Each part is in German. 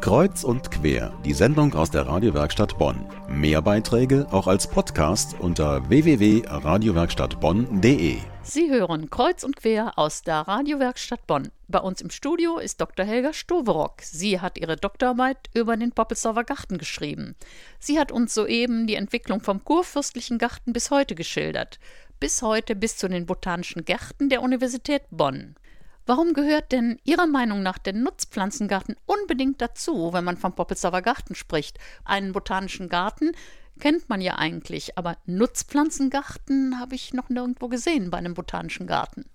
Kreuz und quer, die Sendung aus der Radiowerkstatt Bonn. Mehr Beiträge auch als Podcast unter www.radiowerkstattbonn.de. Sie hören Kreuz und quer aus der Radiowerkstatt Bonn. Bei uns im Studio ist Dr. Helga Stoverock. Sie hat ihre Doktorarbeit über den Poppelsdorfer Garten geschrieben. Sie hat uns soeben die Entwicklung vom kurfürstlichen Garten bis heute geschildert. Bis heute bis zu den botanischen Gärten der Universität Bonn. Warum gehört denn Ihrer Meinung nach der Nutzpflanzengarten unbedingt dazu, wenn man vom Poppelsdorfer Garten spricht? Einen botanischen Garten kennt man ja eigentlich, aber Nutzpflanzengarten habe ich noch nirgendwo gesehen bei einem botanischen Garten.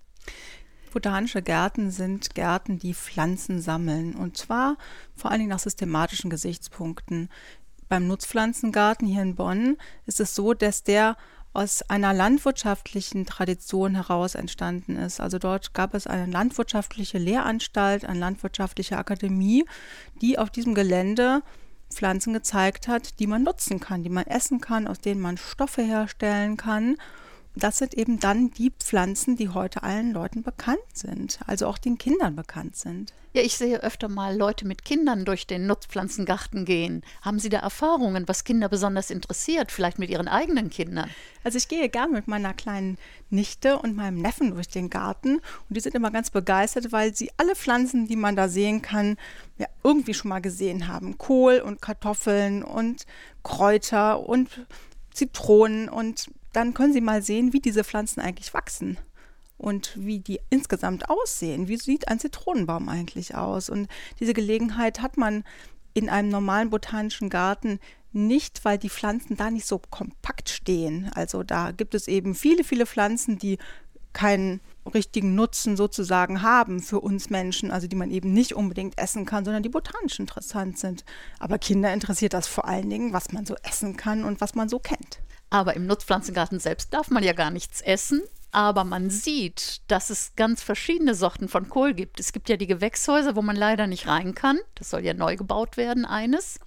Botanische Gärten sind Gärten, die Pflanzen sammeln und zwar vor allen Dingen nach systematischen Gesichtspunkten. Beim Nutzpflanzengarten hier in Bonn ist es so, dass der aus einer landwirtschaftlichen Tradition heraus entstanden ist. Also dort gab es eine landwirtschaftliche Lehranstalt, eine landwirtschaftliche Akademie, die auf diesem Gelände Pflanzen gezeigt hat, die man nutzen kann, die man essen kann, aus denen man Stoffe herstellen kann das sind eben dann die Pflanzen, die heute allen Leuten bekannt sind, also auch den Kindern bekannt sind. Ja, ich sehe öfter mal Leute mit Kindern durch den Nutzpflanzengarten gehen. Haben Sie da Erfahrungen, was Kinder besonders interessiert, vielleicht mit ihren eigenen Kindern? Also ich gehe gern mit meiner kleinen Nichte und meinem Neffen durch den Garten und die sind immer ganz begeistert, weil sie alle Pflanzen, die man da sehen kann, ja irgendwie schon mal gesehen haben. Kohl und Kartoffeln und Kräuter und Zitronen und dann können Sie mal sehen, wie diese Pflanzen eigentlich wachsen und wie die insgesamt aussehen. Wie sieht ein Zitronenbaum eigentlich aus? Und diese Gelegenheit hat man in einem normalen botanischen Garten nicht, weil die Pflanzen da nicht so kompakt stehen. Also da gibt es eben viele, viele Pflanzen, die keinen richtigen Nutzen sozusagen haben für uns Menschen, also die man eben nicht unbedingt essen kann, sondern die botanisch interessant sind. Aber Kinder interessiert das vor allen Dingen, was man so essen kann und was man so kennt. Aber im Nutzpflanzengarten selbst darf man ja gar nichts essen. Aber man sieht, dass es ganz verschiedene Sorten von Kohl gibt. Es gibt ja die Gewächshäuser, wo man leider nicht rein kann. Das soll ja neu gebaut werden, eines.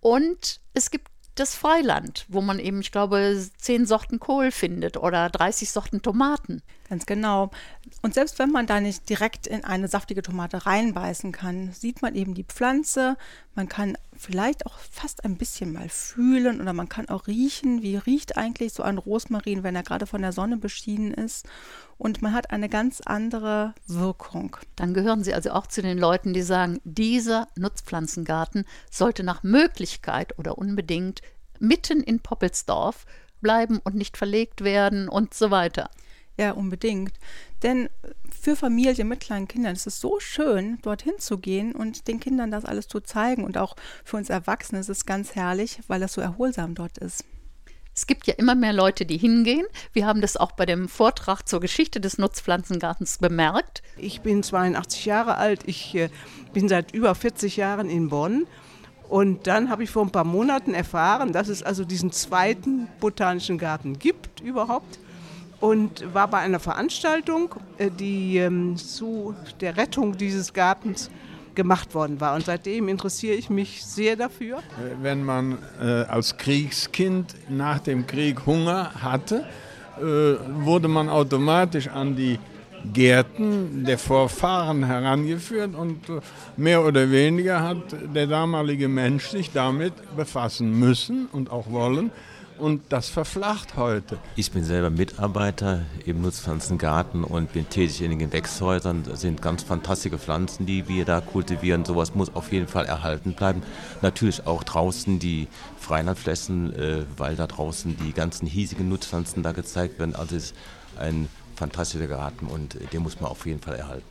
Und es gibt das Freiland, wo man eben, ich glaube, zehn Sorten Kohl findet oder 30 Sorten Tomaten. Ganz genau. Und selbst wenn man da nicht direkt in eine saftige Tomate reinbeißen kann, sieht man eben die Pflanze. Man kann vielleicht auch fast ein bisschen mal fühlen oder man kann auch riechen, wie riecht eigentlich so ein Rosmarin, wenn er gerade von der Sonne beschienen ist. Und man hat eine ganz andere Wirkung. Dann gehören Sie also auch zu den Leuten, die sagen, dieser Nutzpflanzengarten sollte nach Möglichkeit oder unbedingt mitten in Poppelsdorf bleiben und nicht verlegt werden und so weiter. Ja, unbedingt. Denn für Familien mit kleinen Kindern ist es so schön, dorthin zu gehen und den Kindern das alles zu zeigen. Und auch für uns Erwachsene ist es ganz herrlich, weil das so erholsam dort ist. Es gibt ja immer mehr Leute, die hingehen. Wir haben das auch bei dem Vortrag zur Geschichte des Nutzpflanzengartens bemerkt. Ich bin 82 Jahre alt. Ich äh, bin seit über 40 Jahren in Bonn. Und dann habe ich vor ein paar Monaten erfahren, dass es also diesen zweiten botanischen Garten gibt überhaupt und war bei einer Veranstaltung, äh, die ähm, zu der Rettung dieses Gartens gemacht worden war. Und seitdem interessiere ich mich sehr dafür. Wenn man äh, als Kriegskind nach dem Krieg Hunger hatte, äh, wurde man automatisch an die Gärten der Vorfahren herangeführt und mehr oder weniger hat der damalige Mensch sich damit befassen müssen und auch wollen und das verflacht heute. Ich bin selber Mitarbeiter im Nutzpflanzengarten und bin tätig in den Gewächshäusern. Das sind ganz fantastische Pflanzen, die wir da kultivieren. Sowas muss auf jeden Fall erhalten bleiben. Natürlich auch draußen die Freilandflächen, äh, weil da draußen die ganzen hiesigen Nutzpflanzen da gezeigt werden. Also es ist ein fantastischer Garten und den muss man auf jeden Fall erhalten.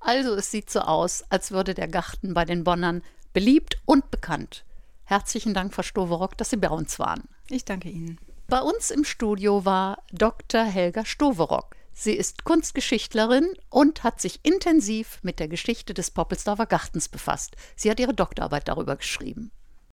Also es sieht so aus, als würde der Garten bei den Bonnern beliebt und bekannt. Herzlichen Dank, Frau Stoverock, dass Sie bei uns waren. Ich danke Ihnen. Bei uns im Studio war Dr. Helga Stoverock. Sie ist Kunstgeschichtlerin und hat sich intensiv mit der Geschichte des Poppelsdorfer Gartens befasst. Sie hat ihre Doktorarbeit darüber geschrieben.